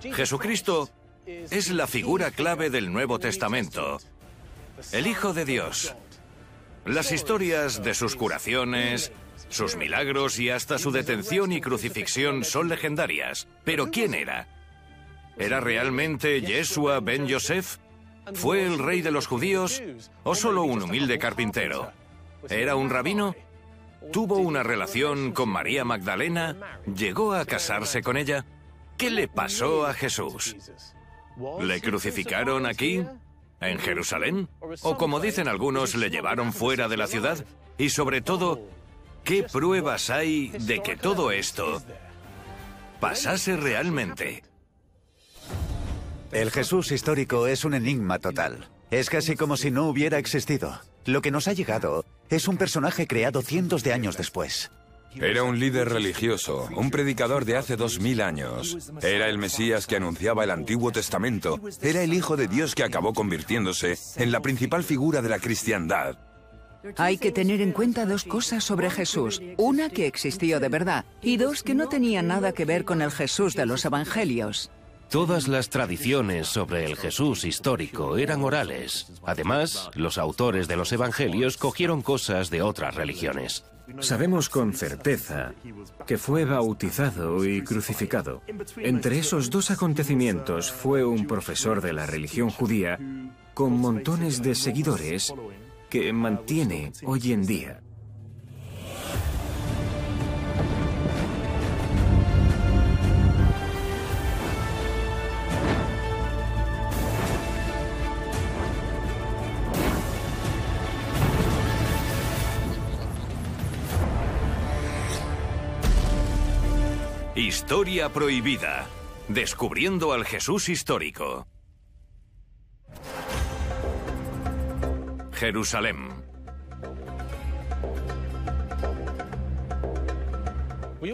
Jesucristo es la figura clave del Nuevo Testamento, el Hijo de Dios. Las historias de sus curaciones, sus milagros y hasta su detención y crucifixión son legendarias. Pero ¿quién era? ¿Era realmente Yeshua ben Yosef? ¿Fue el rey de los judíos o solo un humilde carpintero? ¿Era un rabino? ¿Tuvo una relación con María Magdalena? ¿Llegó a casarse con ella? ¿Qué le pasó a Jesús? ¿Le crucificaron aquí? ¿En Jerusalén? ¿O como dicen algunos, le llevaron fuera de la ciudad? Y sobre todo, ¿qué pruebas hay de que todo esto pasase realmente? El Jesús histórico es un enigma total. Es casi como si no hubiera existido. Lo que nos ha llegado es un personaje creado cientos de años después. Era un líder religioso, un predicador de hace dos mil años. Era el Mesías que anunciaba el Antiguo Testamento. Era el Hijo de Dios que acabó convirtiéndose en la principal figura de la cristiandad. Hay que tener en cuenta dos cosas sobre Jesús. Una que existió de verdad y dos que no tenían nada que ver con el Jesús de los Evangelios. Todas las tradiciones sobre el Jesús histórico eran orales. Además, los autores de los Evangelios cogieron cosas de otras religiones. Sabemos con certeza que fue bautizado y crucificado. Entre esos dos acontecimientos fue un profesor de la religión judía con montones de seguidores que mantiene hoy en día. Historia prohibida. Descubriendo al Jesús histórico. Jerusalén.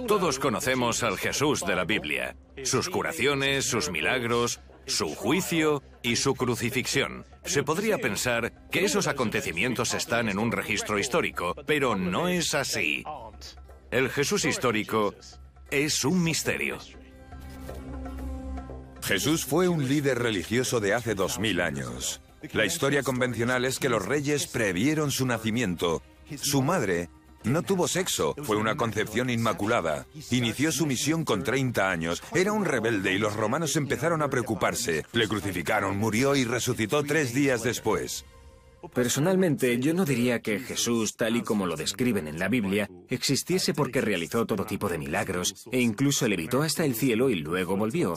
Todos conocemos al Jesús de la Biblia, sus curaciones, sus milagros, su juicio y su crucifixión. Se podría pensar que esos acontecimientos están en un registro histórico, pero no es así. El Jesús histórico es un misterio. Jesús fue un líder religioso de hace dos mil años. La historia convencional es que los reyes previeron su nacimiento. Su madre no tuvo sexo, fue una concepción inmaculada. Inició su misión con 30 años. Era un rebelde y los romanos empezaron a preocuparse. Le crucificaron, murió y resucitó tres días después. Personalmente, yo no diría que Jesús, tal y como lo describen en la Biblia, existiese porque realizó todo tipo de milagros e incluso levitó hasta el cielo y luego volvió.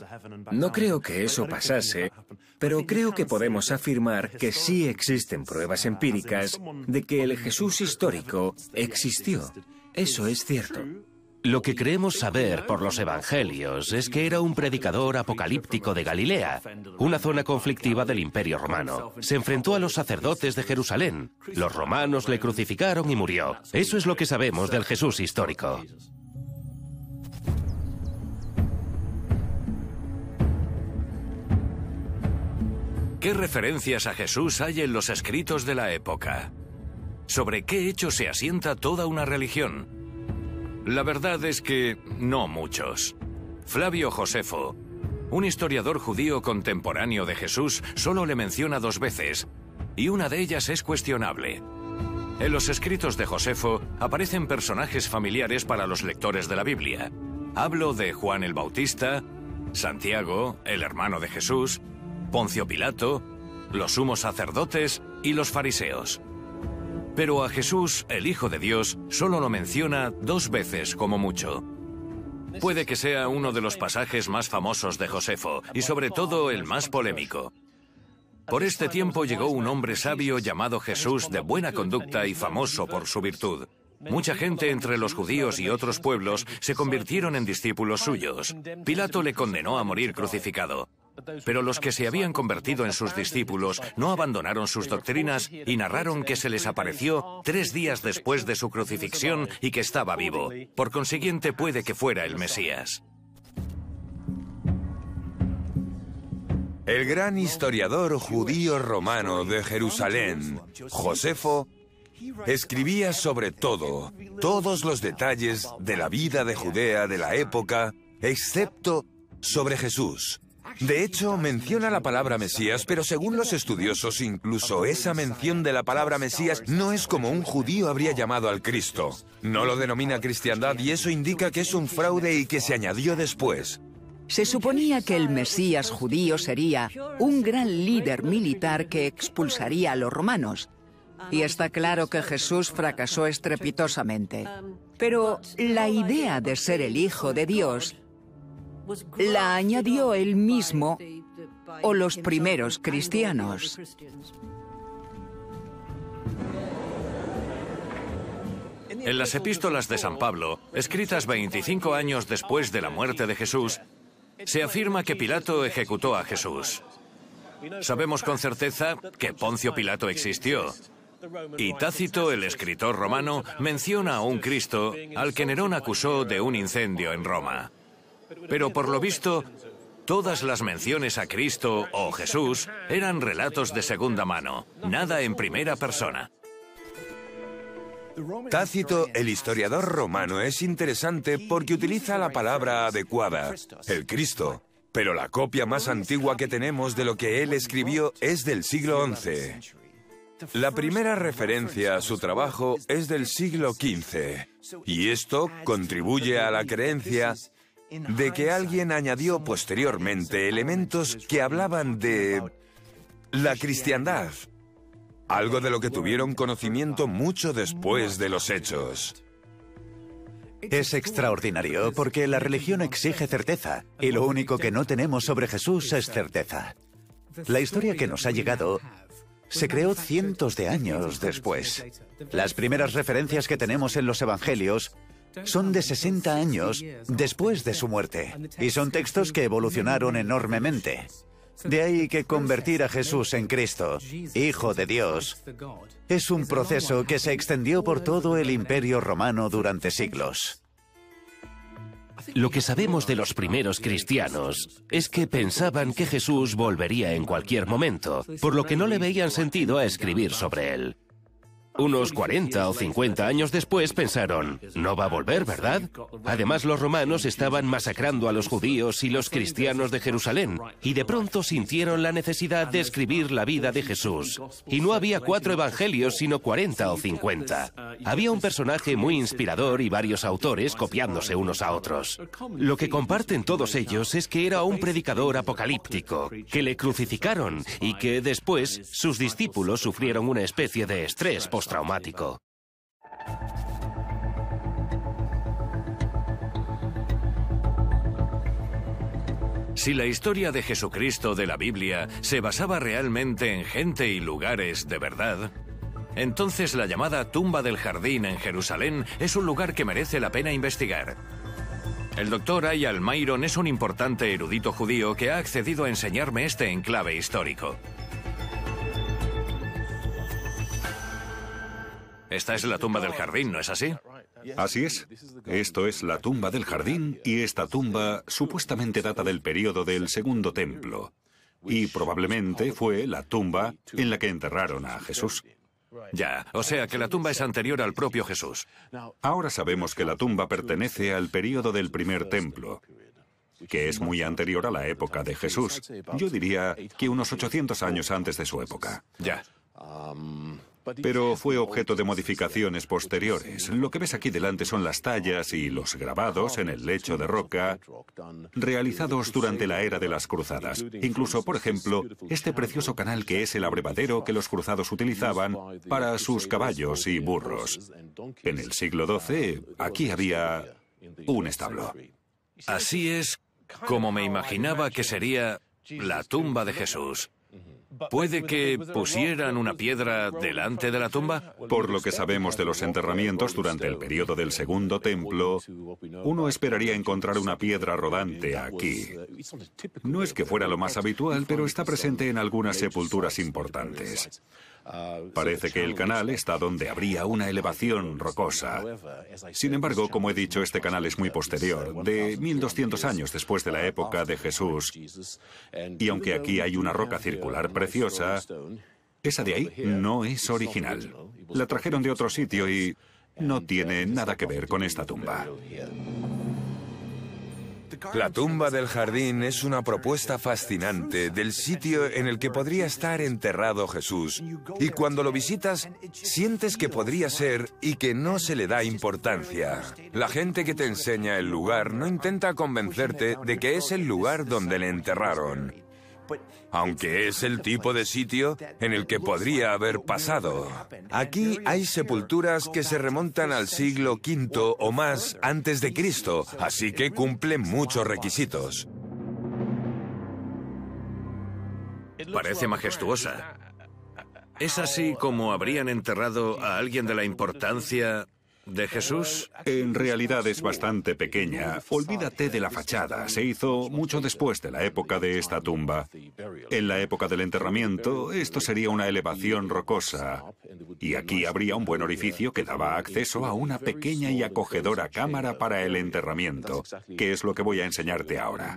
No creo que eso pasase, pero creo que podemos afirmar que sí existen pruebas empíricas de que el Jesús histórico existió. Eso es cierto. Lo que creemos saber por los evangelios es que era un predicador apocalíptico de Galilea, una zona conflictiva del Imperio Romano. Se enfrentó a los sacerdotes de Jerusalén. Los romanos le crucificaron y murió. Eso es lo que sabemos del Jesús histórico. ¿Qué referencias a Jesús hay en los escritos de la época? ¿Sobre qué hecho se asienta toda una religión? La verdad es que no muchos. Flavio Josefo, un historiador judío contemporáneo de Jesús, solo le menciona dos veces, y una de ellas es cuestionable. En los escritos de Josefo aparecen personajes familiares para los lectores de la Biblia. Hablo de Juan el Bautista, Santiago, el hermano de Jesús, Poncio Pilato, los sumos sacerdotes y los fariseos. Pero a Jesús, el Hijo de Dios, solo lo menciona dos veces como mucho. Puede que sea uno de los pasajes más famosos de Josefo y sobre todo el más polémico. Por este tiempo llegó un hombre sabio llamado Jesús de buena conducta y famoso por su virtud. Mucha gente entre los judíos y otros pueblos se convirtieron en discípulos suyos. Pilato le condenó a morir crucificado. Pero los que se habían convertido en sus discípulos no abandonaron sus doctrinas y narraron que se les apareció tres días después de su crucifixión y que estaba vivo. Por consiguiente, puede que fuera el Mesías. El gran historiador judío romano de Jerusalén, Josefo, escribía sobre todo, todos los detalles de la vida de Judea de la época, excepto sobre Jesús, De hecho, menciona la palabra Mesías, pero según los estudiosos, incluso esa mención de la palabra Mesías no es como un judío habría llamado al Cristo. No lo denomina cristiandad y eso indica que es un fraude y que se añadió después. Se suponía que el Mesías judío sería un gran líder militar que expulsaría a los romanos. Y está claro que Jesús fracasó estrepitosamente. Pero la idea de ser el Hijo de Dios la añadió él mismo o los primeros cristianos. En las epístolas de San Pablo, escritas 25 años después de la muerte de Jesús, se afirma que Pilato ejecutó a Jesús. Sabemos con certeza que Poncio Pilato existió. Y Tácito, el escritor romano, menciona a un Cristo al que Nerón acusó de un incendio en Roma. Pero por lo visto, todas las menciones a Cristo o Jesús eran relatos de segunda mano, nada en primera persona. Tácito, el historiador romano, es interesante porque utiliza la palabra adecuada, el Cristo. Pero la copia más antigua que tenemos de lo que él escribió es del siglo XI. La primera referencia a su trabajo es del siglo XV, y esto contribuye a la creencia de que alguien añadió posteriormente elementos que hablaban de la cristiandad, algo de lo que tuvieron conocimiento mucho después de los hechos. Es extraordinario porque la religión exige certeza y lo único que no tenemos sobre Jesús es certeza. La historia que nos ha llegado se creó cientos de años después. Las primeras referencias que tenemos en los Evangelios son de 60 años después de su muerte y son textos que evolucionaron enormemente. De ahí que convertir a Jesús en Cristo, Hijo de Dios, es un proceso que se extendió por todo el imperio romano durante siglos. Lo que sabemos de los primeros cristianos es que pensaban que Jesús volvería en cualquier momento, por lo que no le veían sentido a escribir sobre él. Unos 40 o 50 años después pensaron, no va a volver, ¿verdad? Además, los romanos estaban masacrando a los judíos y los cristianos de Jerusalén, y de pronto sintieron la necesidad de escribir la vida de Jesús. Y no había cuatro evangelios, sino 40 o 50. Había un personaje muy inspirador y varios autores copiándose unos a otros. Lo que comparten todos ellos es que era un predicador apocalíptico, que le crucificaron y que después sus discípulos sufrieron una especie de estrés post traumático. Si la historia de Jesucristo de la Biblia se basaba realmente en gente y lugares de verdad, entonces la llamada tumba del jardín en Jerusalén es un lugar que merece la pena investigar. El doctor Ayal Mayron es un importante erudito judío que ha accedido a enseñarme este enclave histórico. Esta es la tumba del jardín, ¿no es así? Así es. Esto es la tumba del jardín y esta tumba supuestamente data del periodo del Segundo Templo. Y probablemente fue la tumba en la que enterraron a Jesús. Ya, o sea que la tumba es anterior al propio Jesús. Ahora sabemos que la tumba pertenece al periodo del primer templo, que es muy anterior a la época de Jesús. Yo diría que unos 800 años antes de su época. Ya pero fue objeto de modificaciones posteriores. Lo que ves aquí delante son las tallas y los grabados en el lecho de roca realizados durante la era de las cruzadas. Incluso, por ejemplo, este precioso canal que es el abrevadero que los cruzados utilizaban para sus caballos y burros. En el siglo XII, aquí había un establo. Así es como me imaginaba que sería la tumba de Jesús. ¿Puede que pusieran una piedra delante de la tumba? Por lo que sabemos de los enterramientos durante el periodo del Segundo Templo, uno esperaría encontrar una piedra rodante aquí. No es que fuera lo más habitual, pero está presente en algunas sepulturas importantes. Parece que el canal está donde habría una elevación rocosa. Sin embargo, como he dicho, este canal es muy posterior, de 1200 años después de la época de Jesús. Y aunque aquí hay una roca circular preciosa, esa de ahí no es original. La trajeron de otro sitio y no tiene nada que ver con esta tumba. La tumba del jardín es una propuesta fascinante del sitio en el que podría estar enterrado Jesús. Y cuando lo visitas, sientes que podría ser y que no se le da importancia. La gente que te enseña el lugar no intenta convencerte de que es el lugar donde le enterraron aunque es el tipo de sitio en el que podría haber pasado. Aquí hay sepulturas que se remontan al siglo V o más antes de Cristo, así que cumplen muchos requisitos. Parece majestuosa. ¿Es así como habrían enterrado a alguien de la importancia de Jesús? En realidad es bastante pequeña. Olvídate de la fachada. Se hizo mucho después de la época de esta tumba. En la época del enterramiento, esto sería una elevación rocosa. Y aquí habría un buen orificio que daba acceso a una pequeña y acogedora cámara para el enterramiento, que es lo que voy a enseñarte ahora.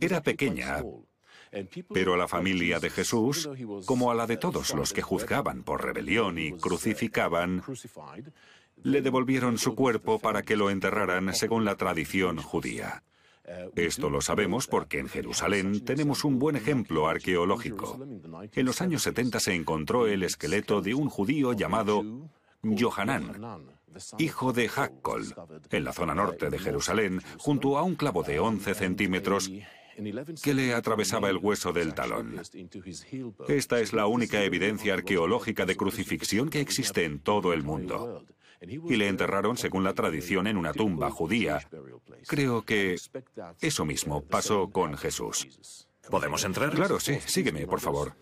Era pequeña, pero a la familia de Jesús, como a la de todos los que juzgaban por rebelión y crucificaban, le devolvieron su cuerpo para que lo enterraran según la tradición judía. Esto lo sabemos porque en Jerusalén tenemos un buen ejemplo arqueológico. En los años 70 se encontró el esqueleto de un judío llamado Johanán, hijo de Hakkol, en la zona norte de Jerusalén, junto a un clavo de 11 centímetros que le atravesaba el hueso del talón. Esta es la única evidencia arqueológica de crucifixión que existe en todo el mundo y le enterraron según la tradición en una tumba judía. Creo que eso mismo pasó con Jesús. ¿Podemos entrar? Claro, sí. Sígueme, por favor.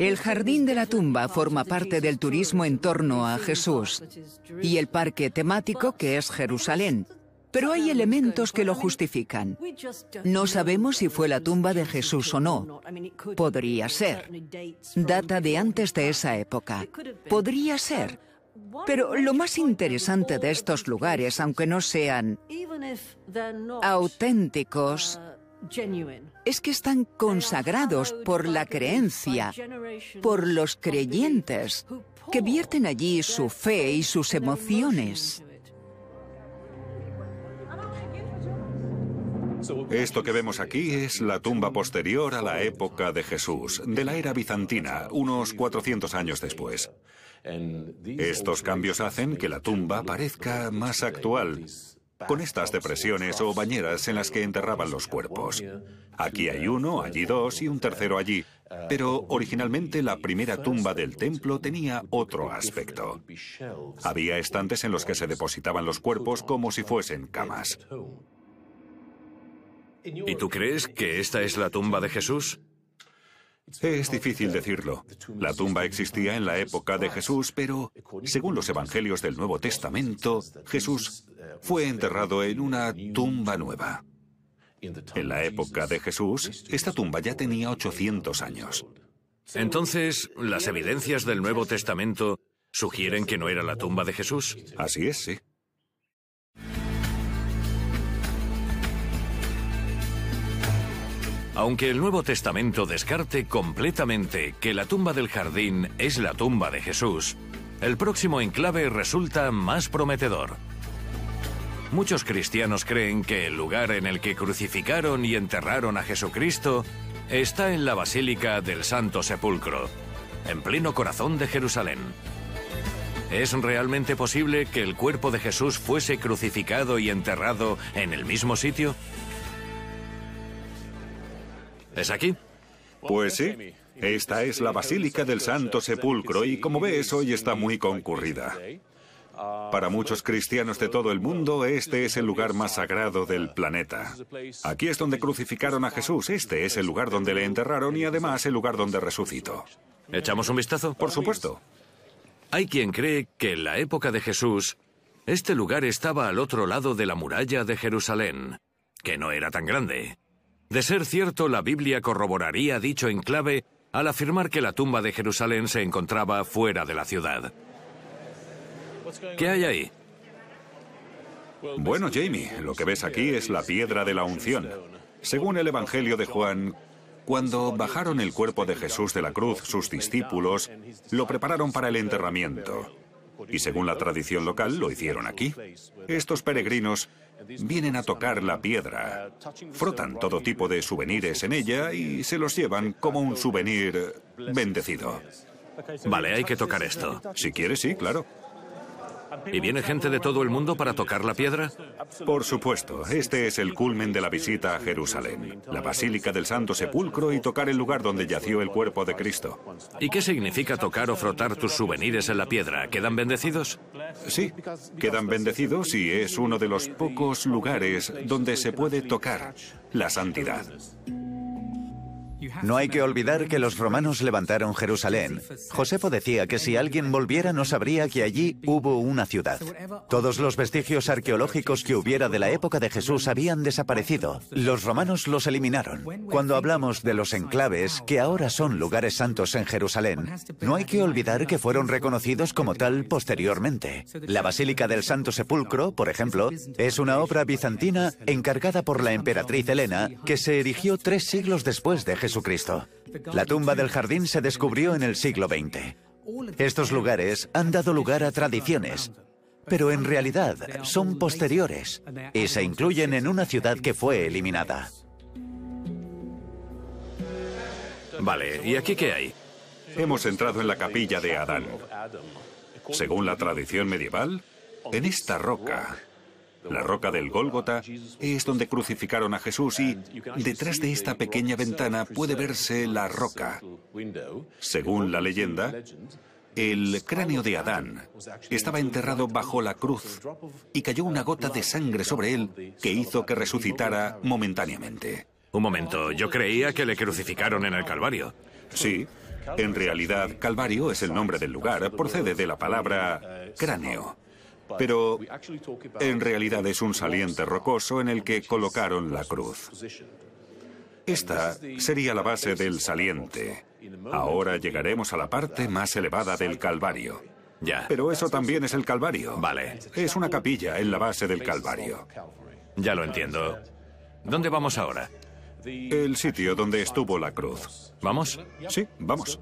El jardín de la tumba forma parte del turismo en torno a Jesús y el parque temático que es Jerusalén, pero hay elementos que lo justifican. No sabemos si fue la tumba de Jesús o no. Podría ser. Data de antes de esa época. Podría ser. Pero lo más interesante de estos lugares, aunque no sean auténticos, es que están consagrados por la creencia, por los creyentes, que vierten allí su fe y sus emociones. Esto que vemos aquí es la tumba posterior a la época de Jesús, de la era bizantina, unos 400 años después. Estos cambios hacen que la tumba parezca más actual, con estas depresiones o bañeras en las que enterraban los cuerpos. Aquí hay uno, allí dos y un tercero allí. Pero originalmente la primera tumba del templo tenía otro aspecto. Había estantes en los que se depositaban los cuerpos como si fuesen camas. ¿Y tú crees que esta es la tumba de Jesús? Es difícil decirlo. La tumba existía en la época de Jesús, pero según los evangelios del Nuevo Testamento, Jesús fue enterrado en una tumba nueva. En la época de Jesús, esta tumba ya tenía 800 años. Entonces, ¿las evidencias del Nuevo Testamento sugieren que no era la tumba de Jesús? Así es, sí. Aunque el Nuevo Testamento descarte completamente que la tumba del jardín es la tumba de Jesús, el próximo enclave resulta más prometedor. Muchos cristianos creen que el lugar en el que crucificaron y enterraron a Jesucristo está en la Basílica del Santo Sepulcro, en pleno corazón de Jerusalén. ¿Es realmente posible que el cuerpo de Jesús fuese crucificado y enterrado en el mismo sitio? ¿Es aquí? Pues sí. Esta es la Basílica del Santo Sepulcro y como ves hoy está muy concurrida. Para muchos cristianos de todo el mundo, este es el lugar más sagrado del planeta. Aquí es donde crucificaron a Jesús, este es el lugar donde le enterraron y además el lugar donde resucitó. ¿Echamos un vistazo? Por supuesto. Hay quien cree que en la época de Jesús, este lugar estaba al otro lado de la muralla de Jerusalén, que no era tan grande. De ser cierto, la Biblia corroboraría dicho enclave al afirmar que la tumba de Jerusalén se encontraba fuera de la ciudad. ¿Qué hay ahí? Bueno, Jamie, lo que ves aquí es la piedra de la unción. Según el Evangelio de Juan, cuando bajaron el cuerpo de Jesús de la cruz, sus discípulos lo prepararon para el enterramiento. Y según la tradición local lo hicieron aquí. Estos peregrinos vienen a tocar la piedra, frotan todo tipo de souvenirs en ella y se los llevan como un souvenir bendecido. Vale, hay que tocar esto. Si quieres, sí, claro. ¿Y viene gente de todo el mundo para tocar la piedra? Por supuesto, este es el culmen de la visita a Jerusalén, la Basílica del Santo Sepulcro y tocar el lugar donde yació el cuerpo de Cristo. ¿Y qué significa tocar o frotar tus souvenirs en la piedra? ¿Quedan bendecidos? Sí, quedan bendecidos y es uno de los pocos lugares donde se puede tocar la santidad. No hay que olvidar que los romanos levantaron Jerusalén. Josefo decía que si alguien volviera no sabría que allí hubo una ciudad. Todos los vestigios arqueológicos que hubiera de la época de Jesús habían desaparecido. Los romanos los eliminaron. Cuando hablamos de los enclaves, que ahora son lugares santos en Jerusalén, no hay que olvidar que fueron reconocidos como tal posteriormente. La Basílica del Santo Sepulcro, por ejemplo, es una obra bizantina encargada por la emperatriz Helena que se erigió tres siglos después de Jesucristo. La tumba del jardín se descubrió en el siglo XX. Estos lugares han dado lugar a tradiciones, pero en realidad son posteriores y se incluyen en una ciudad que fue eliminada. Vale, ¿y aquí qué hay? Hemos entrado en la capilla de Adán. Según la tradición medieval, en esta roca la roca del Gólgota es donde crucificaron a Jesús y detrás de esta pequeña ventana puede verse la roca. Según la leyenda, el cráneo de Adán estaba enterrado bajo la cruz y cayó una gota de sangre sobre él que hizo que resucitara momentáneamente. Un momento, yo creía que le crucificaron en el Calvario. Sí, en realidad Calvario es el nombre del lugar, procede de la palabra cráneo pero en realidad es un saliente rocoso en el que colocaron la cruz. Esta sería la base del saliente. Ahora llegaremos a la parte más elevada del Calvario. Ya. Pero eso también es el Calvario. Vale. Es una capilla en la base del Calvario. Ya lo entiendo. ¿Dónde vamos ahora? El sitio donde estuvo la cruz. ¿Vamos? Sí, vamos.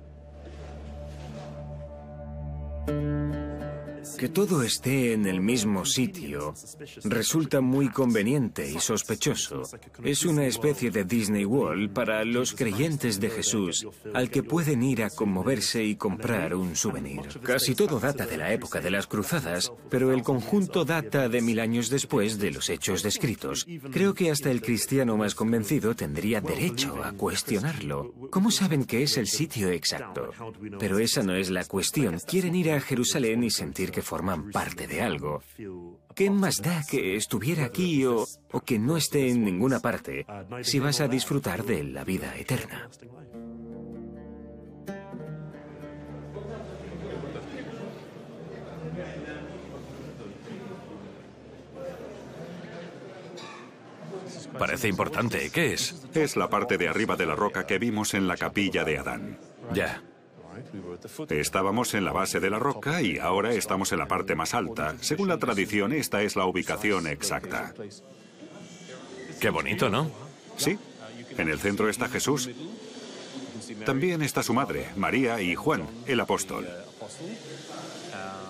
Que todo esté en el mismo sitio resulta muy conveniente y sospechoso. Es una especie de Disney World para los creyentes de Jesús, al que pueden ir a conmoverse y comprar un souvenir. Casi todo data de la época de las cruzadas, pero el conjunto data de mil años después de los hechos descritos. Creo que hasta el cristiano más convencido tendría derecho a cuestionarlo. ¿Cómo saben que es el sitio exacto? Pero esa no es la cuestión. Quieren ir a Jerusalén y sentir que forman parte de algo. ¿Qué más da que estuviera aquí o, o que no esté en ninguna parte si vas a disfrutar de la vida eterna? Parece importante. ¿Qué es? Es la parte de arriba de la roca que vimos en la capilla de Adán. Ya. Estábamos en la base de la roca y ahora estamos en la parte más alta. Según la tradición, esta es la ubicación exacta. Qué bonito, ¿no? Sí. En el centro está Jesús. También está su madre, María y Juan, el apóstol.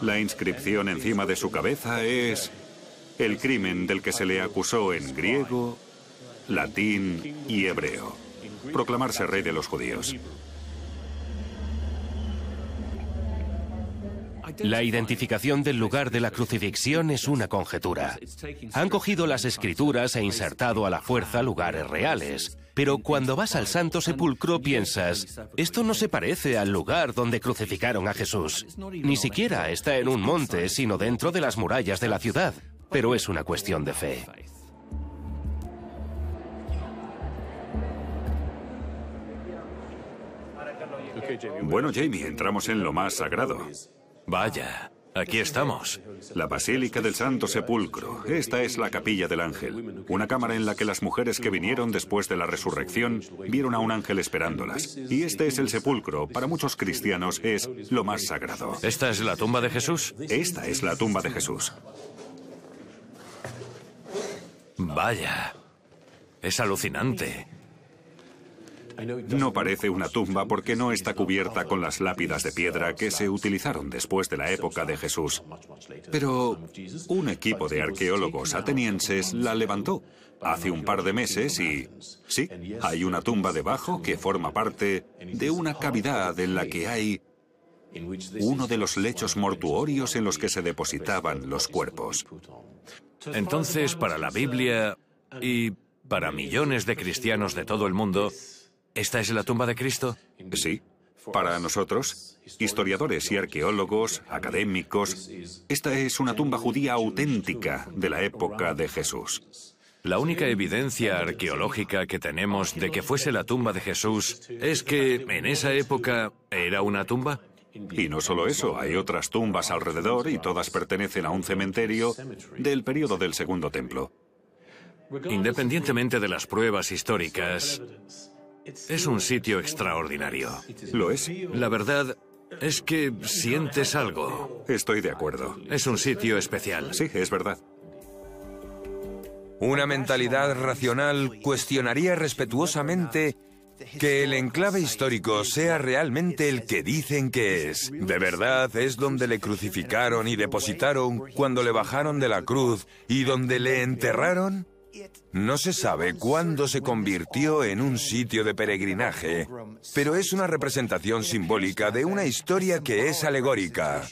La inscripción encima de su cabeza es el crimen del que se le acusó en griego, latín y hebreo. Proclamarse rey de los judíos. La identificación del lugar de la crucifixión es una conjetura. Han cogido las escrituras e insertado a la fuerza lugares reales. Pero cuando vas al Santo Sepulcro piensas, esto no se parece al lugar donde crucificaron a Jesús. Ni siquiera está en un monte, sino dentro de las murallas de la ciudad. Pero es una cuestión de fe. Bueno, Jamie, entramos en lo más sagrado. Vaya, aquí estamos. La Basílica del Santo Sepulcro. Esta es la capilla del ángel. Una cámara en la que las mujeres que vinieron después de la resurrección vieron a un ángel esperándolas. Y este es el sepulcro. Para muchos cristianos es lo más sagrado. ¿Esta es la tumba de Jesús? Esta es la tumba de Jesús. Vaya. Es alucinante. No parece una tumba porque no está cubierta con las lápidas de piedra que se utilizaron después de la época de Jesús. Pero un equipo de arqueólogos atenienses la levantó hace un par de meses y sí, hay una tumba debajo que forma parte de una cavidad en la que hay uno de los lechos mortuorios en los que se depositaban los cuerpos. Entonces, para la Biblia y para millones de cristianos de todo el mundo, ¿esta es la tumba de Cristo? Sí. Para nosotros, historiadores y arqueólogos, académicos, esta es una tumba judía auténtica de la época de Jesús. La única evidencia arqueológica que tenemos de que fuese la tumba de Jesús es que en esa época era una tumba. Y no solo eso, hay otras tumbas alrededor y todas pertenecen a un cementerio del periodo del Segundo Templo. Independientemente de las pruebas históricas, es un sitio extraordinario. ¿Lo es? La verdad es que sientes algo. Estoy de acuerdo. Es un sitio especial. Sí, es verdad. Una mentalidad racional cuestionaría respetuosamente que el enclave histórico sea realmente el que dicen que es. ¿De verdad es donde le crucificaron y depositaron cuando le bajaron de la cruz y donde le enterraron? No se sabe cuándo se convirtió en un sitio de peregrinaje, pero es una representación simbólica de una historia que es alegórica.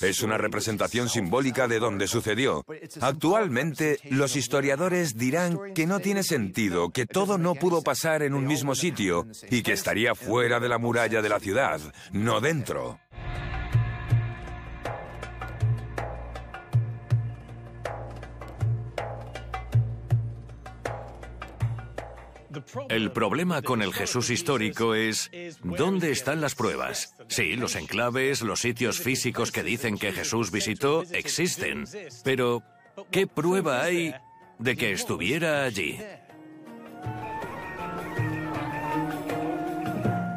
Es una representación simbólica de donde sucedió. Actualmente, los historiadores dirán que no tiene sentido, que todo no pudo pasar en un mismo sitio y que estaría fuera de la muralla de la ciudad, no dentro. El problema con el Jesús histórico es ¿dónde están las pruebas? Sí, los enclaves, los sitios físicos que dicen que Jesús visitó existen, pero ¿qué prueba hay de que estuviera allí?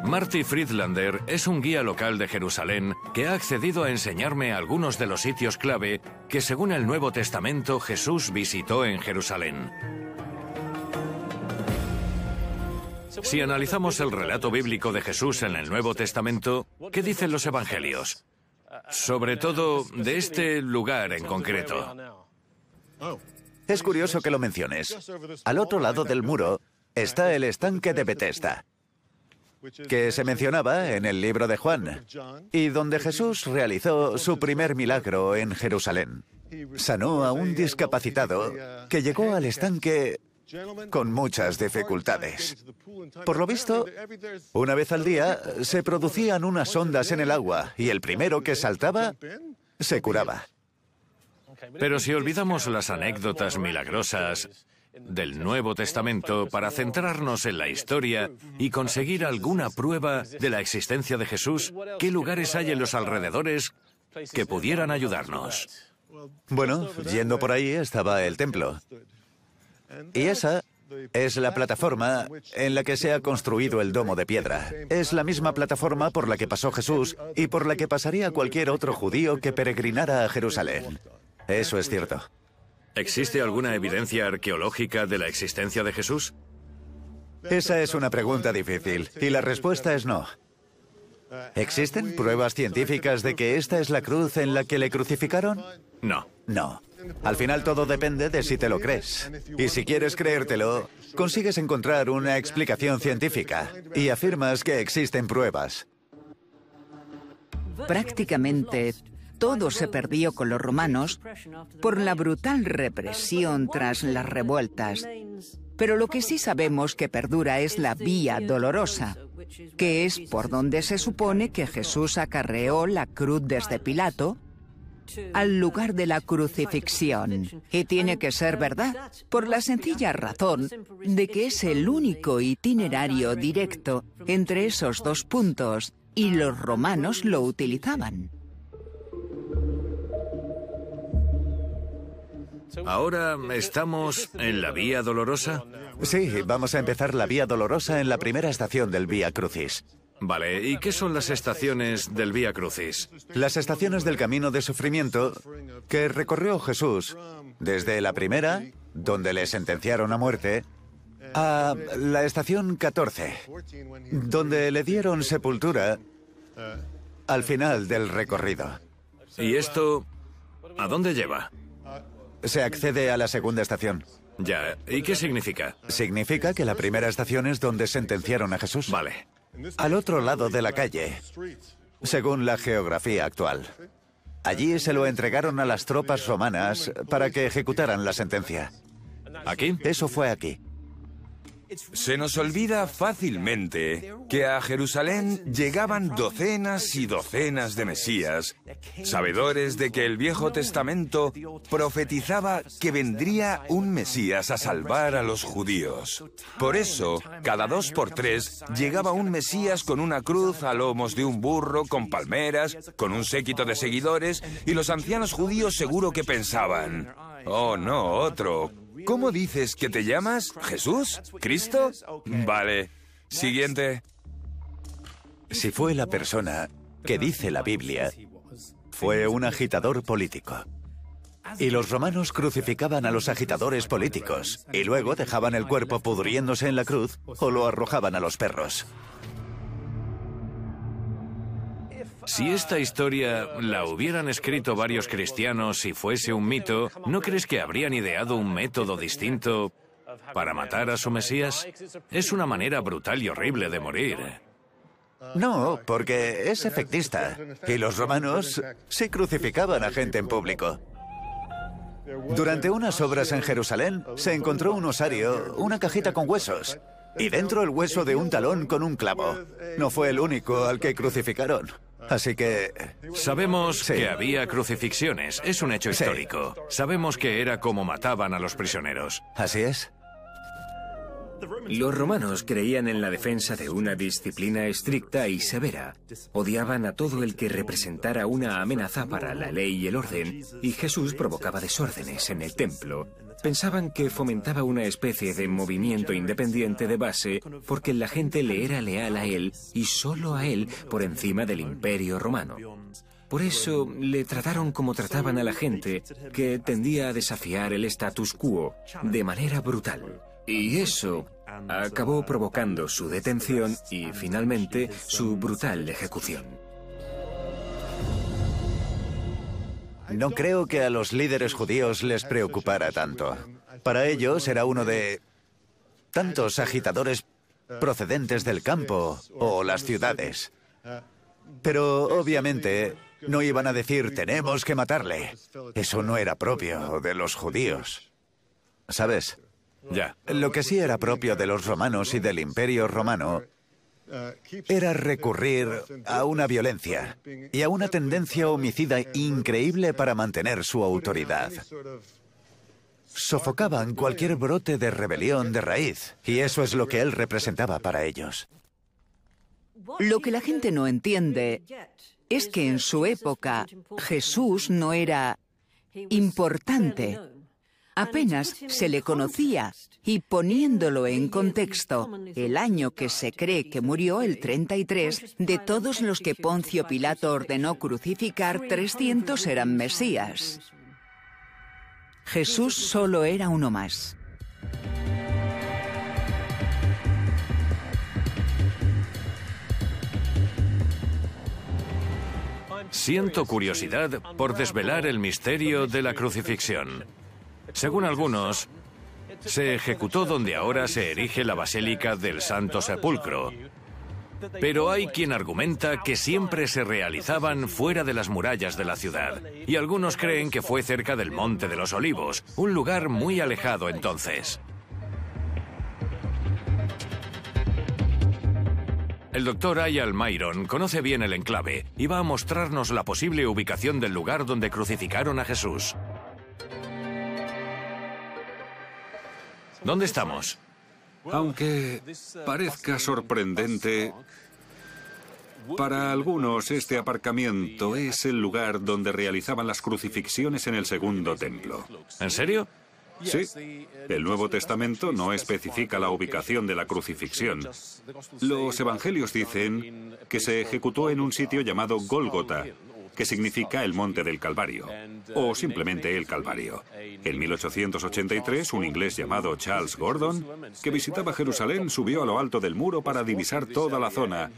Marty Friedlander es un guía local de Jerusalén que ha accedido a enseñarme algunos de los sitios clave que según el Nuevo Testamento Jesús visitó en Jerusalén. Si analizamos el relato bíblico de Jesús en el Nuevo Testamento, ¿qué dicen los evangelios? Sobre todo de este lugar en concreto. Es curioso que lo menciones. Al otro lado del muro está el estanque de Bethesda, que se mencionaba en el libro de Juan, y donde Jesús realizó su primer milagro en Jerusalén. Sanó a un discapacitado que llegó al estanque con muchas dificultades. Por lo visto, una vez al día se producían unas ondas en el agua y el primero que saltaba se curaba. Pero si olvidamos las anécdotas milagrosas del Nuevo Testamento para centrarnos en la historia y conseguir alguna prueba de la existencia de Jesús, ¿qué lugares hay en los alrededores que pudieran ayudarnos? Bueno, yendo por ahí estaba el templo. Y esa es la plataforma en la que se ha construido el domo de piedra. Es la misma plataforma por la que pasó Jesús y por la que pasaría cualquier otro judío que peregrinara a Jerusalén. Eso es cierto. ¿Existe alguna evidencia arqueológica de la existencia de Jesús? Esa es una pregunta difícil y la respuesta es no. ¿Existen pruebas científicas de que esta es la cruz en la que le crucificaron? No. No. Al final todo depende de si te lo crees. Y si quieres creértelo, consigues encontrar una explicación científica y afirmas que existen pruebas. Prácticamente todo se perdió con los romanos por la brutal represión tras las revueltas. Pero lo que sí sabemos que perdura es la vía dolorosa, que es por donde se supone que Jesús acarreó la cruz desde Pilato al lugar de la crucifixión. Y tiene que ser verdad, por la sencilla razón de que es el único itinerario directo entre esos dos puntos y los romanos lo utilizaban. ¿Ahora estamos en la Vía Dolorosa? Sí, vamos a empezar la Vía Dolorosa en la primera estación del Vía Crucis. Vale, ¿y qué son las estaciones del Vía Crucis? Las estaciones del camino de sufrimiento que recorrió Jesús desde la primera, donde le sentenciaron a muerte, A la estación 14, donde le dieron sepultura al final del recorrido. ¿Y esto a dónde lleva? Se accede a la segunda estación. Ya, ¿y qué significa? Significa que la primera estación es donde sentenciaron a Jesús. Vale. Al otro lado de la calle, según la geografía actual. Allí se lo entregaron a las tropas romanas para que ejecutaran la sentencia. ¿Aquí? Eso fue aquí. Se nos olvida fácilmente que a Jerusalén llegaban docenas y docenas de Mesías, sabedores de que el Viejo Testamento profetizaba que vendría un Mesías a salvar a los judíos. Por eso, cada dos por tres llegaba un Mesías con una cruz a lomos de un burro, con palmeras, con un séquito de seguidores, y los ancianos judíos seguro que pensaban, oh no, otro, ¿Cómo dices que te llamas? ¿Jesús? ¿Cristo? Vale. Siguiente. Si fue la persona que dice la Biblia, fue un agitador político. Y los romanos crucificaban a los agitadores políticos y luego dejaban el cuerpo pudriéndose en la cruz o lo arrojaban a los perros. Si esta historia la hubieran escrito varios cristianos y fuese un mito, ¿no crees que habrían ideado un método distinto para matar a su Mesías? Es una manera brutal y horrible de morir. No, porque es efectista. Y los romanos sí crucificaban a gente en público. Durante unas obras en Jerusalén se encontró un osario, una cajita con huesos, y dentro el hueso de un talón con un clavo. No fue el único al que crucificaron. Así que... Sabemos Sí. que había crucifixiones, es un hecho Sí. histórico. Sabemos que era como mataban a los prisioneros. Así es. Los romanos creían en la defensa de una disciplina estricta y severa. Odiaban a todo el que representara una amenaza para la ley y el orden, y Jesús provocaba desórdenes en el templo. Pensaban que fomentaba una especie de movimiento independiente de base porque la gente le era leal a él y solo a él por encima del imperio romano. Por eso le trataron como trataban a la gente, que tendía a desafiar el status quo de manera brutal. Y eso acabó provocando su detención y finalmente su brutal ejecución. No creo que a los líderes judíos les preocupara tanto. Para ellos era uno de tantos agitadores procedentes del campo o las ciudades. Pero obviamente no iban a decir tenemos que matarle. Eso no era propio de los judíos. ¿Sabes? Ya. Lo que sí era propio de los romanos y del imperio romano era recurrir a una violencia y a una tendencia homicida increíble para mantener su autoridad. Sofocaban cualquier brote de rebelión de raíz, y eso es lo que él representaba para ellos. Lo que la gente no entiende es que en su época Jesús no era importante. Apenas se le conocía y poniéndolo en contexto, el año que se cree que murió, el 33, de todos los que Poncio Pilato ordenó crucificar, 300 eran Mesías. Jesús solo era uno más. Siento curiosidad por desvelar el misterio de la crucifixión. Según algunos, se ejecutó donde ahora se erige la Basílica del Santo Sepulcro. Pero hay quien argumenta que siempre se realizaban fuera de las murallas de la ciudad, y algunos creen que fue cerca del Monte de los Olivos, un lugar muy alejado entonces. El doctor Ayal Myron conoce bien el enclave y va a mostrarnos la posible ubicación del lugar donde crucificaron a Jesús. ¿Dónde estamos? Aunque parezca sorprendente, para algunos este aparcamiento es el lugar donde realizaban las crucifixiones en el segundo templo. ¿En serio? Sí, el Nuevo Testamento no especifica la ubicación de la crucifixión. Los evangelios dicen que se ejecutó en un sitio llamado Gólgota, que significa el monte del Calvario, o simplemente el Calvario. En 1883, un inglés llamado Charles Gordon, que visitaba Jerusalén, subió a lo alto del muro para divisar toda la zona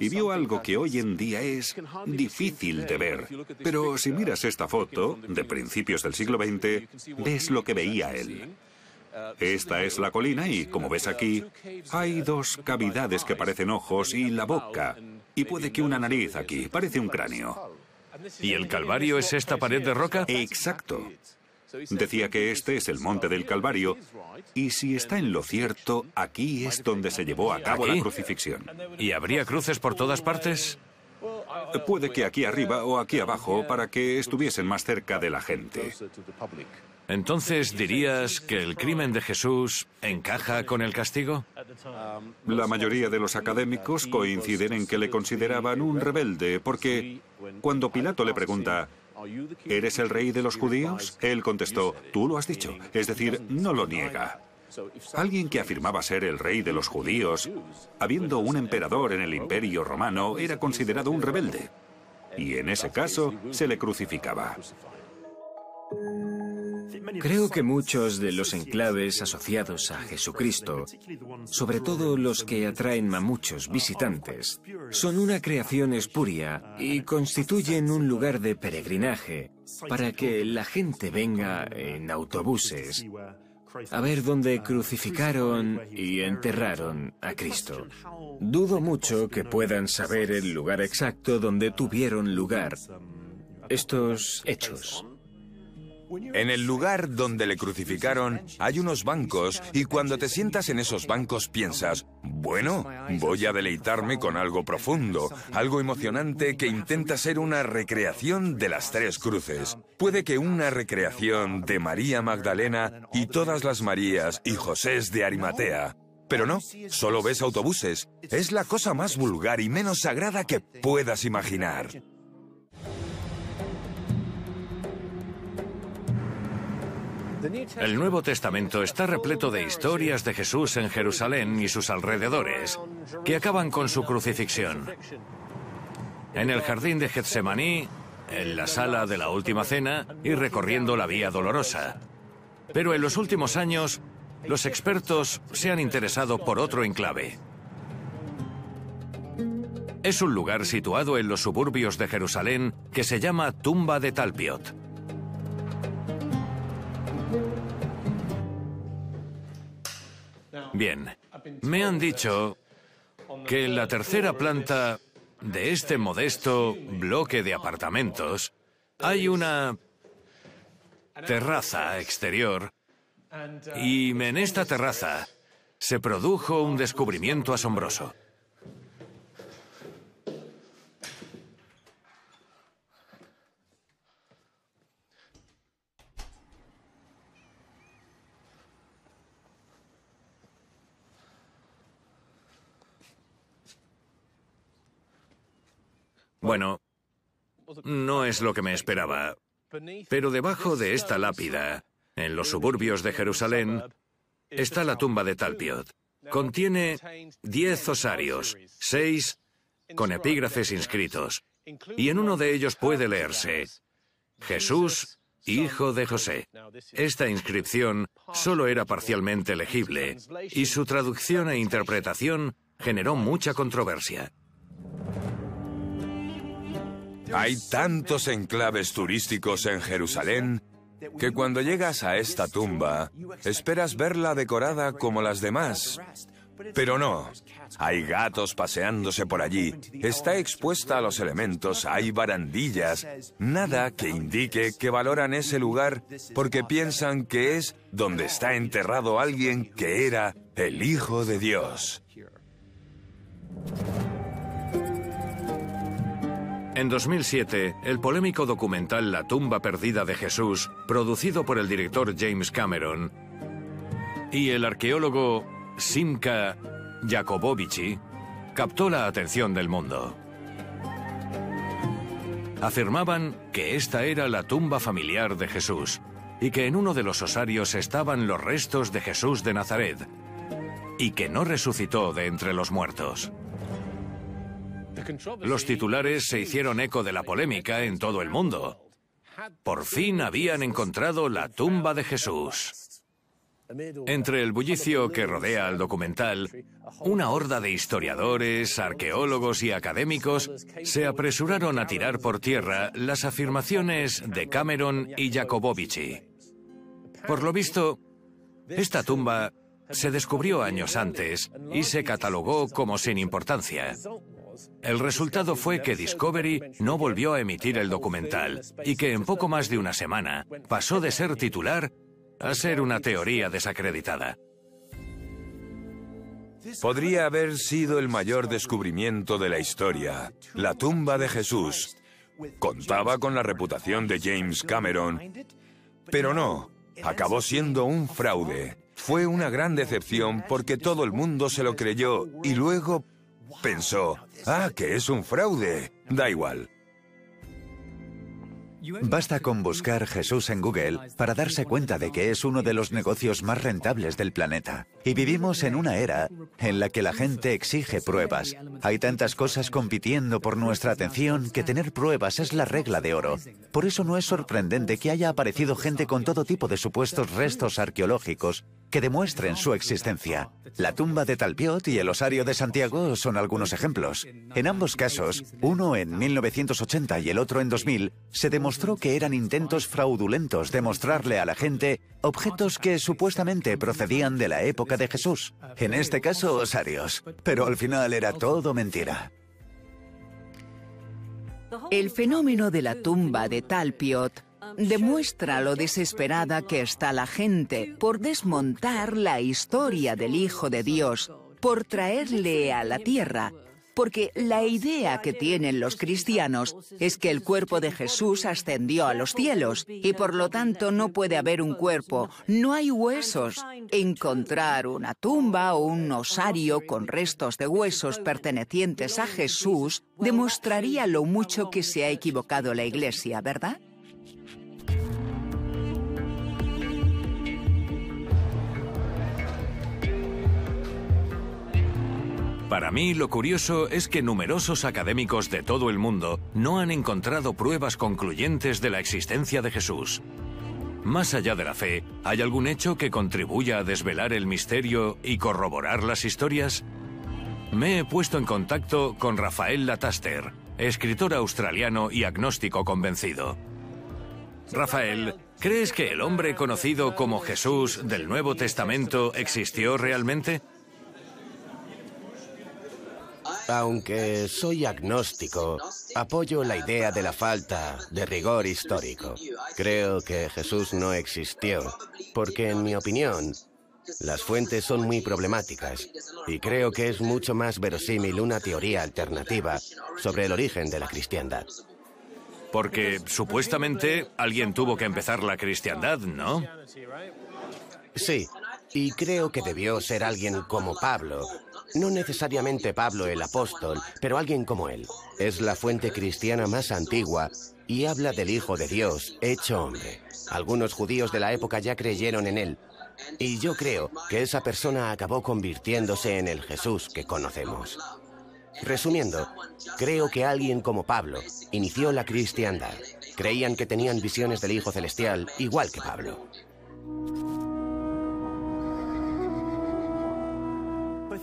y vio algo que hoy en día es difícil de ver. Pero si miras esta foto, de principios del siglo XX, ves lo que veía él. Esta es la colina y, como ves aquí, hay dos cavidades que parecen ojos y la boca. Y puede que una nariz aquí, parece un cráneo. ¿Y el Calvario es esta pared de roca? Exacto. Decía que este es el monte del Calvario y si está en lo cierto, aquí es donde se llevó a cabo la crucifixión. ¿Y habría cruces por todas partes? Puede que aquí arriba o aquí abajo para que estuviesen más cerca de la gente. Entonces, ¿dirías que el crimen de Jesús encaja con el castigo? La mayoría de los académicos coinciden en que le consideraban un rebelde porque cuando Pilato le pregunta, ¿eres el rey de los judíos? Él contestó, tú lo has dicho, es decir, no lo niega. Alguien que afirmaba ser el rey de los judíos, habiendo un emperador en el imperio romano, era considerado un rebelde. Y en ese caso se le crucificaba. Creo que muchos de los enclaves asociados a Jesucristo, sobre todo los que atraen a muchos visitantes, son una creación espuria y constituyen un lugar de peregrinaje para que la gente venga en autobuses a ver dónde crucificaron y enterraron a Cristo. Dudo mucho que puedan saber el lugar exacto donde tuvieron lugar estos hechos. En el lugar donde le crucificaron hay unos bancos y cuando te sientas en esos bancos piensas, bueno, voy a deleitarme con algo profundo, algo emocionante que intenta ser una recreación de las tres cruces. Puede que una recreación de María Magdalena y todas las Marías y Josés de Arimatea. Pero no, solo ves autobuses. Es la cosa más vulgar y menos sagrada que puedas imaginar. El Nuevo Testamento está repleto de historias de Jesús en Jerusalén y sus alrededores, que acaban con su crucifixión. En el jardín de Getsemaní, en la sala de la Última Cena y recorriendo la Vía Dolorosa. Pero en los últimos años, los expertos se han interesado por otro enclave. Es un lugar situado en los suburbios de Jerusalén que se llama Tumba de Talpiot. Bien, me han dicho que en la tercera planta de este modesto bloque de apartamentos hay una terraza exterior y en esta terraza se produjo un descubrimiento asombroso. Bueno, no es lo que me esperaba. Pero debajo de esta lápida, en los suburbios de Jerusalén, está la tumba de Talpiot. Contiene diez osarios, seis con epígrafes inscritos, y en uno de ellos puede leerse Jesús, hijo de José. Esta inscripción solo era parcialmente legible, y su traducción e interpretación generó mucha controversia. Hay tantos enclaves turísticos en Jerusalén que cuando llegas a esta tumba esperas verla decorada como las demás. Pero no, hay gatos paseándose por allí, está expuesta a los elementos, hay barandillas, nada que indique que valoran ese lugar porque piensan que es donde está enterrado alguien que era el Hijo de Dios. En 2007, el polémico documental La tumba perdida de Jesús, producido por el director James Cameron, y el arqueólogo Simka Jacobovici, captó la atención del mundo. Afirmaban que esta era la tumba familiar de Jesús y que en uno de los osarios estaban los restos de Jesús de Nazaret y que no resucitó de entre los muertos. Los titulares se hicieron eco de la polémica en todo el mundo. Por fin habían encontrado la tumba de Jesús. Entre el bullicio que rodea al documental, una horda de historiadores, arqueólogos y académicos se apresuraron a tirar por tierra las afirmaciones de Cameron y Jacobovici. Por lo visto, esta tumba se descubrió años antes y se catalogó como sin importancia. El resultado fue que Discovery no volvió a emitir el documental y que en poco más de una semana pasó de ser titular a ser una teoría desacreditada. Podría haber sido el mayor descubrimiento de la historia, la tumba de Jesús. Contaba con la reputación de James Cameron, pero no, acabó siendo un fraude. Fue una gran decepción porque todo el mundo se lo creyó y luego pensó, ah, que es un fraude. Da igual, Basta con buscar Jesús en Google para darse cuenta de que es uno de los negocios más rentables del planeta. Y vivimos en una era en la que la gente exige pruebas. Hay tantas cosas compitiendo por nuestra atención que tener pruebas es la regla de oro. Por eso no es sorprendente que haya aparecido gente con todo tipo de supuestos restos arqueológicos que demuestren su existencia. La tumba de Talpiot y el osario de Santiago son algunos ejemplos. En ambos casos, uno en 1980 y el otro en 2000, se demostró que eran intentos fraudulentos de mostrarle a la gente objetos que supuestamente procedían de la época de Jesús. En este caso, osarios. Pero al final era todo mentira. El fenómeno de la tumba de Talpiot demuestra lo desesperada que está la gente por desmontar la historia del Hijo de Dios, por traerle a la tierra, porque la idea que tienen los cristianos es que el cuerpo de Jesús ascendió a los cielos y por lo tanto no puede haber un cuerpo, no hay huesos. Encontrar una tumba o un osario con restos de huesos pertenecientes a Jesús demostraría lo mucho que se ha equivocado la Iglesia, ¿verdad? Para mí lo curioso es que numerosos académicos de todo el mundo no han encontrado pruebas concluyentes de la existencia de Jesús. Más allá de la fe, ¿hay algún hecho que contribuya a desvelar el misterio y corroborar las historias? Me he puesto en contacto con Rafael Lataster, escritor australiano y agnóstico convencido. Rafael, ¿crees que el hombre conocido como Jesús del Nuevo Testamento existió realmente? Aunque soy agnóstico, apoyo la idea de la falta de rigor histórico. Creo que Jesús no existió, porque en mi opinión, las fuentes son muy problemáticas y creo que es mucho más verosímil una teoría alternativa sobre el origen de la cristiandad. Porque supuestamente alguien tuvo que empezar la cristiandad, ¿no? Sí, y creo que debió ser alguien como Pablo, no necesariamente Pablo el apóstol, pero alguien como él. Es la fuente cristiana más antigua y habla del Hijo de Dios, hecho hombre. Algunos judíos de la época ya creyeron en él. Y yo creo que esa persona acabó convirtiéndose en el Jesús que conocemos. Resumiendo, creo que alguien como Pablo inició la cristiandad. Creían que tenían visiones del Hijo Celestial igual que Pablo.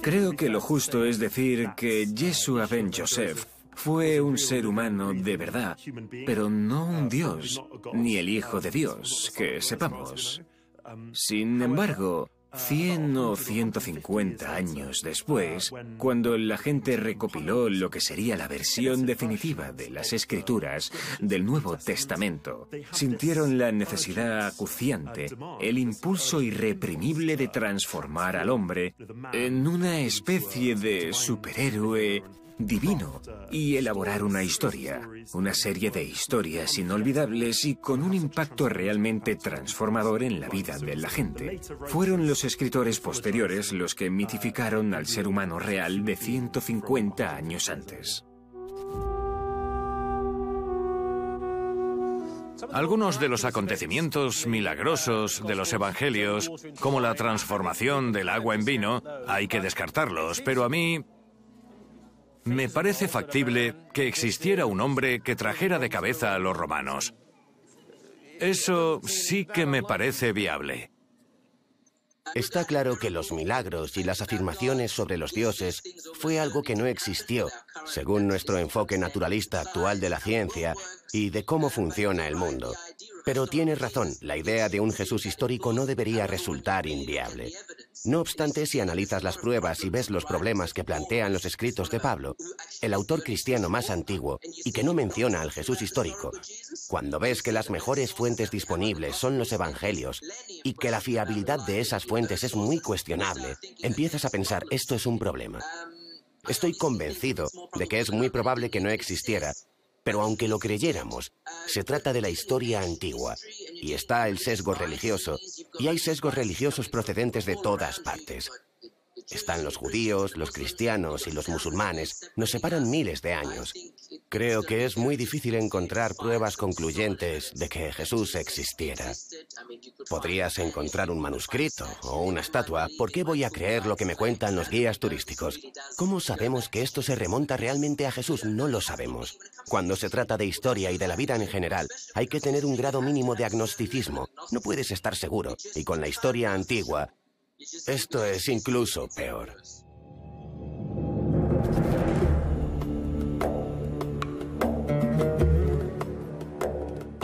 Creo que lo justo es decir que Yeshua ben Joseph fue un ser humano de verdad, pero no un Dios, ni el Hijo de Dios, que sepamos. Sin embargo, 100 o 150 años después, cuando la gente recopiló lo que sería la versión definitiva de las escrituras del Nuevo Testamento, sintieron la necesidad acuciante, el impulso irreprimible de transformar al hombre en una especie de superhéroe divino y elaborar una historia, una serie de historias inolvidables y con un impacto realmente transformador en la vida de la gente. Fueron los escritores posteriores los que mitificaron al ser humano real de 150 años antes. Algunos de los acontecimientos milagrosos de los evangelios, como la transformación del agua en vino, hay que descartarlos, pero a mí me parece factible que existiera un hombre que trajera de cabeza a los romanos. Eso sí que me parece viable. Está claro que los milagros y las afirmaciones sobre los dioses fue algo que no existió, según nuestro enfoque naturalista actual de la ciencia y de cómo funciona el mundo. Pero tienes razón, la idea de un Jesús histórico no debería resultar inviable. No obstante, si analizas las pruebas y ves los problemas que plantean los escritos de Pablo, el autor cristiano más antiguo, y que no menciona al Jesús histórico, cuando ves que las mejores fuentes disponibles son los evangelios y que la fiabilidad de esas fuentes es muy cuestionable, empiezas a pensar, esto es un problema. Estoy convencido de que es muy probable que no existiera, pero aunque lo creyéramos, se trata de la historia antigua y está el sesgo religioso, y hay sesgos religiosos procedentes de todas partes. Están los judíos, los cristianos y los musulmanes. Nos separan miles de años. Creo que es muy difícil encontrar pruebas concluyentes de que Jesús existiera. Podrías encontrar un manuscrito o una estatua. ¿Por qué voy a creer lo que me cuentan los guías turísticos? ¿Cómo sabemos que esto se remonta realmente a Jesús? No lo sabemos. Cuando se trata de historia y de la vida en general, hay que tener un grado mínimo de agnosticismo. No puedes estar seguro. Y con la historia antigua, esto es incluso peor.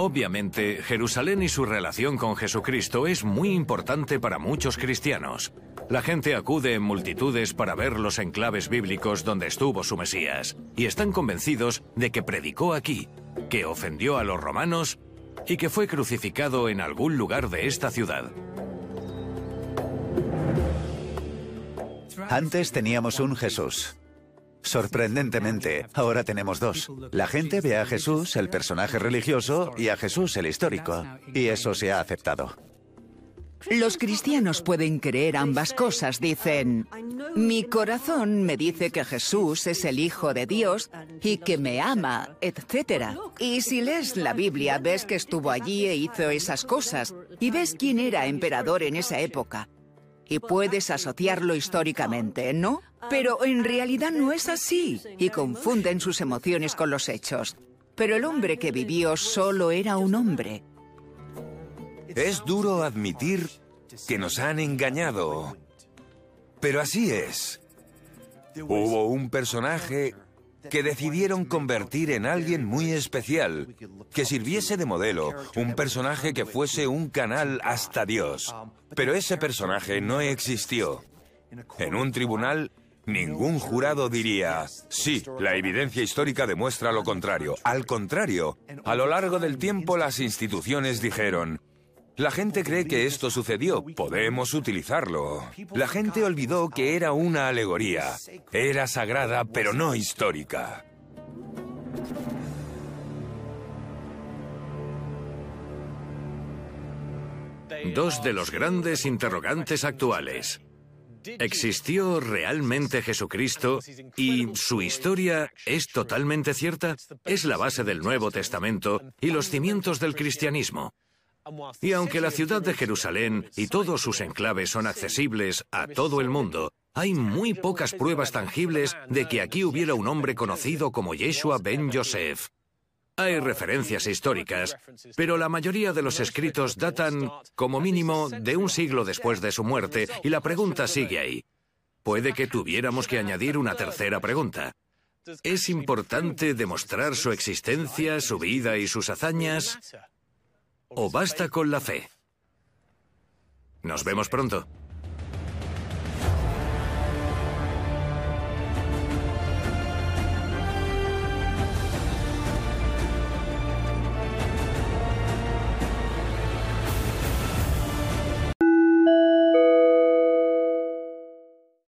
Obviamente, Jerusalén y su relación con Jesucristo es muy importante para muchos cristianos. La gente acude en multitudes para ver los enclaves bíblicos donde estuvo su Mesías, y están convencidos de que predicó aquí, que ofendió a los romanos y que fue crucificado en algún lugar de esta ciudad. Antes teníamos un Jesús. Sorprendentemente, ahora tenemos dos. La gente ve a Jesús, el personaje religioso, y a Jesús, el histórico. Y eso se ha aceptado. Los cristianos pueden creer ambas cosas. Dicen, mi corazón me dice que Jesús es el Hijo de Dios y que me ama, etc. Y si lees la Biblia, ves que estuvo allí e hizo esas cosas. Y ves quién era emperador en esa época. Y puedes asociarlo históricamente, ¿no? Pero en realidad no es así. Y confunden sus emociones con los hechos. Pero el hombre que vivió solo era un hombre. Es duro admitir que nos han engañado. Pero así es. Hubo un personaje que decidieron convertir en alguien muy especial, que sirviese de modelo, un personaje que fuese un canal hasta Dios. Pero ese personaje no existió. En un tribunal, ningún jurado diría, sí, la evidencia histórica demuestra lo contrario. Al contrario, a lo largo del tiempo las instituciones dijeron, la gente cree que esto sucedió, podemos utilizarlo. La gente olvidó que era una alegoría. Era sagrada, pero no histórica. Dos de los grandes interrogantes actuales. ¿Existió realmente Jesucristo y su historia es totalmente cierta? Es la base del Nuevo Testamento y los cimientos del cristianismo. Y aunque la ciudad de Jerusalén y todos sus enclaves son accesibles a todo el mundo, hay muy pocas pruebas tangibles de que aquí hubiera un hombre conocido como Yeshua ben Yosef. Hay referencias históricas, pero la mayoría de los escritos datan, como mínimo, de un siglo después de su muerte, y la pregunta sigue ahí. Puede que tuviéramos que añadir una tercera pregunta. ¿Es importante demostrar su existencia, su vida y sus hazañas? ¿O basta con la fe? Nos vemos pronto.